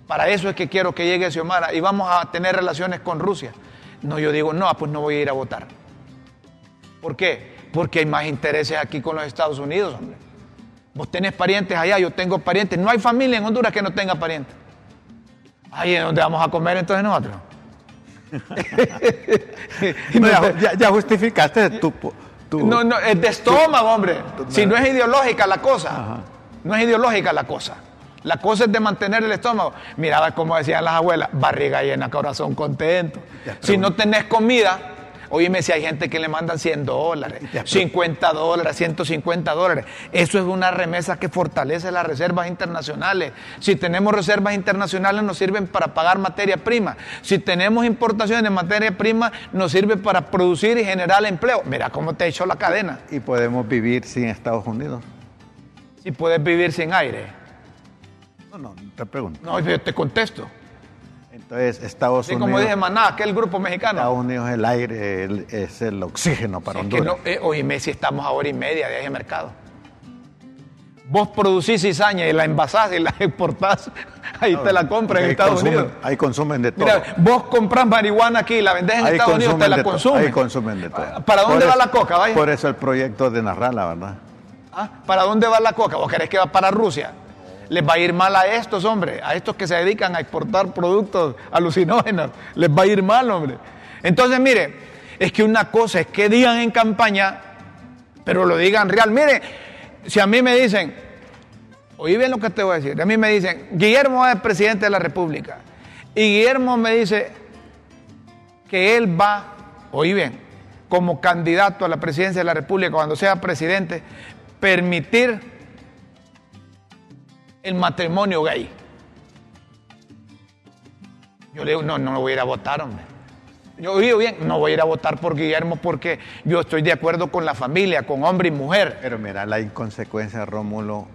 Para eso es que quiero que llegue Xiomara y vamos a tener relaciones con Rusia. No, yo digo, no, pues no voy a ir a votar. ¿Por qué? Porque hay más intereses aquí con los Estados Unidos, hombre. Vos tenés parientes allá, yo tengo parientes. No hay familia en Honduras que no tenga parientes. Ahí es donde vamos a comer entonces nosotros. [laughs] no, ya, ya, justificaste tu, tu, No, no, es de estómago, hombre. si no es ideológica la cosa. Ajá. No es ideológica la cosa. La cosa es de mantener el estómago. Mira, como decían las abuelas, barriga llena, corazón contento. Si no tenés comida, Oíme, si hay gente que le mandan 100 dólares, 50 dólares, 150 dólares. Eso es una remesa que fortalece las reservas internacionales. Si tenemos reservas internacionales nos sirven para pagar materia prima. Si tenemos importaciones de materia prima nos sirve para producir y generar empleo. Mira cómo te hecho la cadena. ¿Y podemos vivir sin Estados Unidos? Si puedes vivir sin aire. No, no, te pregunto. No, yo te contesto. Entonces, Estados sí, Unidos. como dije Maná, aquel grupo mexicano. Estados Unidos, el aire el, es el oxígeno para sí, Honduras. Que no, eh, oíme, si estamos a hora y media de ese mercado. Vos producís cizaña y la envasás y la [laughs] exportás, ahí no, te la compras en Estados consumen, Unidos. Ahí consumen de todo. Mira, vos compras marihuana aquí y la vendés en ahí Estados Unidos, te la consumen. Ahí consumen de todo. ¿Para dónde por va eso, la coca? Vaya? Por eso el proyecto de Narrala, ¿verdad? ¿Ah? ¿Para dónde va la coca? ¿Vos querés que va para Rusia? Les va a ir mal a estos, hombre, a estos que se dedican a exportar productos alucinógenos. Les va a ir mal, hombre. Entonces, mire, es que una cosa es que digan en campaña, pero lo digan real. Mire, si a mí me dicen, oí bien lo que te voy a decir, a mí me dicen, Guillermo es presidente de la República, y Guillermo me dice que él va, oí bien, como candidato a la presidencia de la República, cuando sea presidente, permitir el matrimonio gay. Yo le digo, no, no lo voy a ir a votar, hombre. Yo oí bien, no voy a ir a votar por Guillermo porque yo estoy de acuerdo con la familia, con hombre y mujer. Pero mira la inconsecuencia, Rómulo,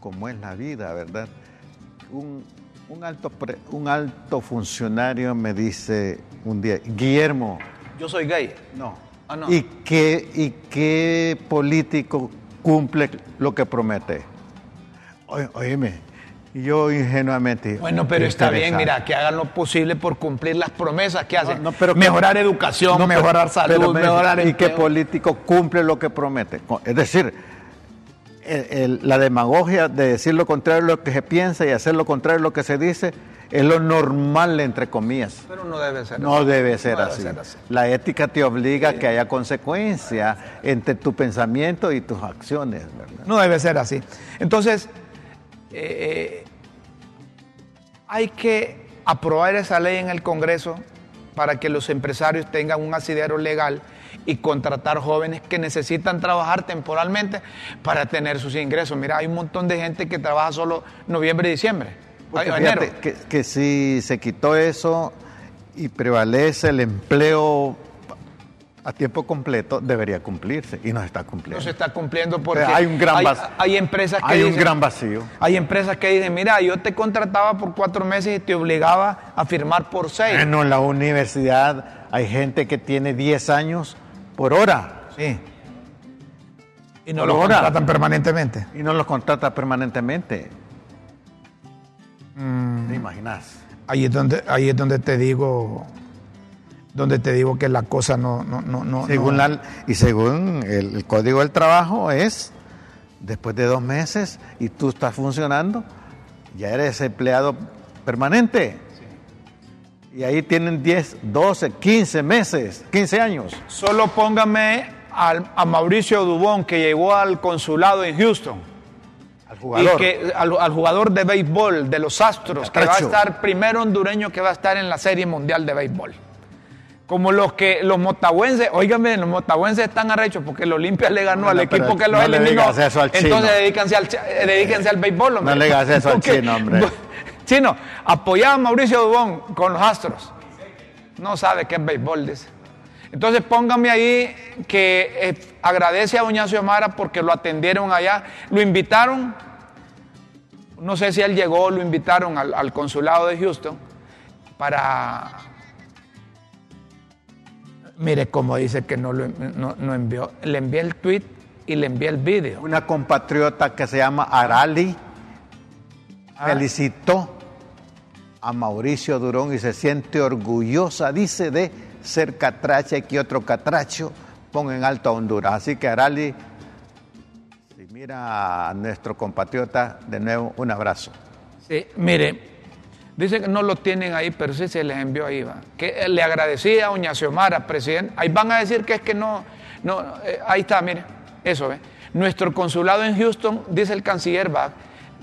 como es la vida, ¿verdad? Un, un, alto, pre, un alto funcionario me dice un día, Guillermo. Yo soy gay. No. Ah, no. ¿Y, qué, ¿Y qué político cumple lo que promete? Oye, oíme, yo ingenuamente. Bueno, pero está bien, mira, que hagan lo posible por cumplir las promesas que hacen. No, no, pero mejorar educación, no, mejorar salud, pero mejorar ¿Y qué político cumple lo que promete? Es decir, el, el, la demagogia de decir lo contrario de lo que se piensa y hacer lo contrario de lo que se dice es lo normal, entre comillas. Pero no debe ser no así. Debe ser, no así. debe ser así. La ética te obliga sí. a que haya consecuencia entre tu pensamiento y tus acciones. ¿verdad? No debe ser así. Entonces, eh, hay que aprobar esa ley en el Congreso para que los empresarios tengan un asidero legal y contratar jóvenes que necesitan trabajar temporalmente para tener sus ingresos. Mira, hay un montón de gente que trabaja solo noviembre y diciembre. Porque enero. Que, que si se quitó eso y prevalece el empleo a tiempo completo debería cumplirse y no se está cumpliendo. No se está cumpliendo porque hay un gran hay, hay, empresas que hay dicen, un gran vacío. Hay empresas que dicen, mira, yo te contrataba por cuatro meses y te obligaba a firmar por seis. Bueno, en la universidad hay gente que tiene 10 años por hora. Sí. Y no los contratan permanentemente. Y no los contrata permanentemente. Mm. ¿Te imaginas? Ahí es donde, ahí es donde te digo donde te digo que la cosa no... no, no, no según. La, y según el, el, Código del Trabajo es, después de dos meses y tú estás funcionando, ya eres empleado permanente. Sí. Y ahí tienen 10, 12, 15 meses, 15 años. Solo póngame al, a Mauricio Dubón, que llegó al consulado en Houston. Al jugador. Y que, al, al, jugador de béisbol de los Astros, que va a estar primero hondureño que va a estar en la Serie Mundial de Béisbol. Como los que los motahuenses, óigame, los motahuenses están arrechos porque el Olimpia le ganó al equipo que los no eliminó. Eso al entonces dedícanse al, dedíquense al béisbol. Hombre. No le digas eso al [laughs] chino, hombre. Chino, apoyaba a Mauricio Dubón con los Astros. No sabe qué es béisbol, dice. Entonces póngame ahí que eh, agradece a Doña Xiomara porque lo atendieron allá. Lo invitaron, no sé si él llegó, lo invitaron al, consulado de Houston para... Mire cómo dice que no lo envió. Le envié el tweet y le envié el video. Una compatriota que se llama Arali ah. felicitó a Mauricio Durón y se siente orgullosa, dice, de ser catracha y que otro catracho ponga en alto a Honduras. Así que Arali, si mira a nuestro compatriota, de nuevo un abrazo. Sí, mire, dice que no lo tienen ahí, pero sí se les envió ahí, va. Que le agradecía a Doña Xiomara, presidente. Ahí van a decir que es que no, no, eh, ahí está, mire, eso, ¿ve? Nuestro consulado en Houston, dice el canciller Bach,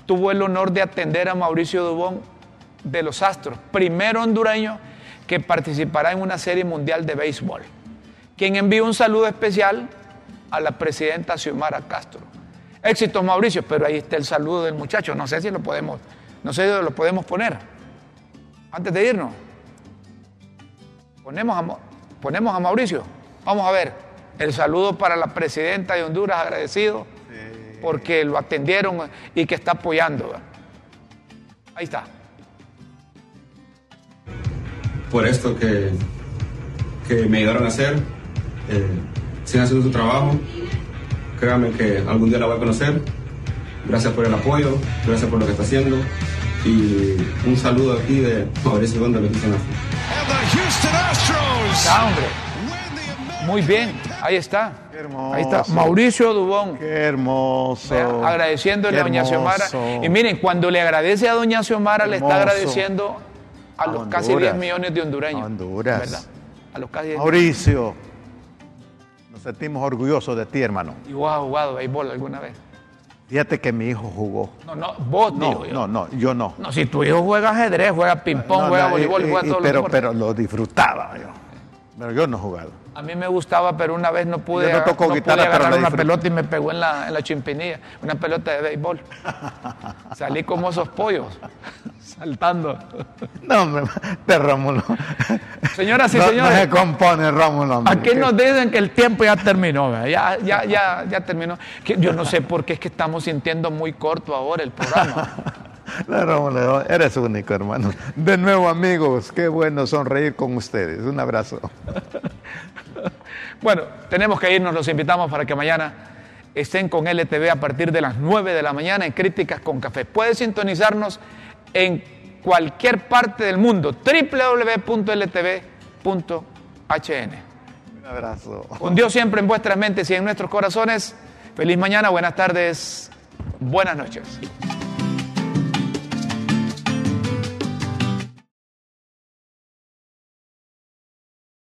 tuvo el honor de atender a Mauricio Dubón de los Astros, primero hondureño que participará en una serie mundial de béisbol, quien envió un saludo especial a la presidenta Xiomara Castro. Éxito Mauricio, pero ahí está el saludo del muchacho, no sé si lo podemos, no sé si lo podemos poner. Antes de irnos, ponemos a, ponemos a Mauricio, vamos a ver, el saludo para la presidenta de Honduras, agradecido porque lo atendieron y que está apoyando. Ahí está por esto que, que me ayudaron a hacer. Eh, siguen haciendo su trabajo. Créanme que algún día la voy a conocer. Gracias por el apoyo, gracias por lo que está haciendo. Y un saludo aquí de Mauricio Gonda de Houston hombre. Muy bien, ahí está. Ahí está, Mauricio Dubón. Qué hermoso. agradeciéndole a Doña Xiomara. Y miren, cuando le agradece a Doña Xiomara, le está agradeciendo a los casi 10 millones de hondureños. Honduras. ¿verdad? A los casi 10 Mauricio, nos sentimos orgullosos de ti, hermano. ¿Y vos has jugado béisbol alguna vez? Fíjate que mi hijo jugó. No, no, vos, no, digo yo. No, no, yo no. No, si tu hijo juega ajedrez, juega ping-pong, juega voleibol, juega todo pero, Pero lo disfrutaba yo. Pero yo no he jugado. A mí me gustaba, pero una vez no pude, no tocó no guitarra, pude agarrar una pelota y me pegó en la, en la chimpinilla, una pelota de béisbol. [laughs] Salí como esos pollos, [laughs] saltando. No, hombre, de Rómulo. Señoras y señores. No se compone Rómulo. Hombre. Aquí nos dicen que el tiempo ya terminó, ya, ya, ya, ya terminó. Yo no sé por qué es que estamos sintiendo muy corto ahora el programa. [laughs] No, Rómulo, eres único, hermano. De nuevo, amigos, qué bueno sonreír con ustedes. Un abrazo. Bueno, tenemos que irnos, los invitamos para que mañana estén con LTV a partir de las 9 de la mañana en Críticas con Café. Puede sintonizarnos en cualquier parte del mundo, www.ltv.hn. Un abrazo. Con Dios siempre en vuestras mentes y en nuestros corazones. Feliz mañana, buenas tardes, buenas noches.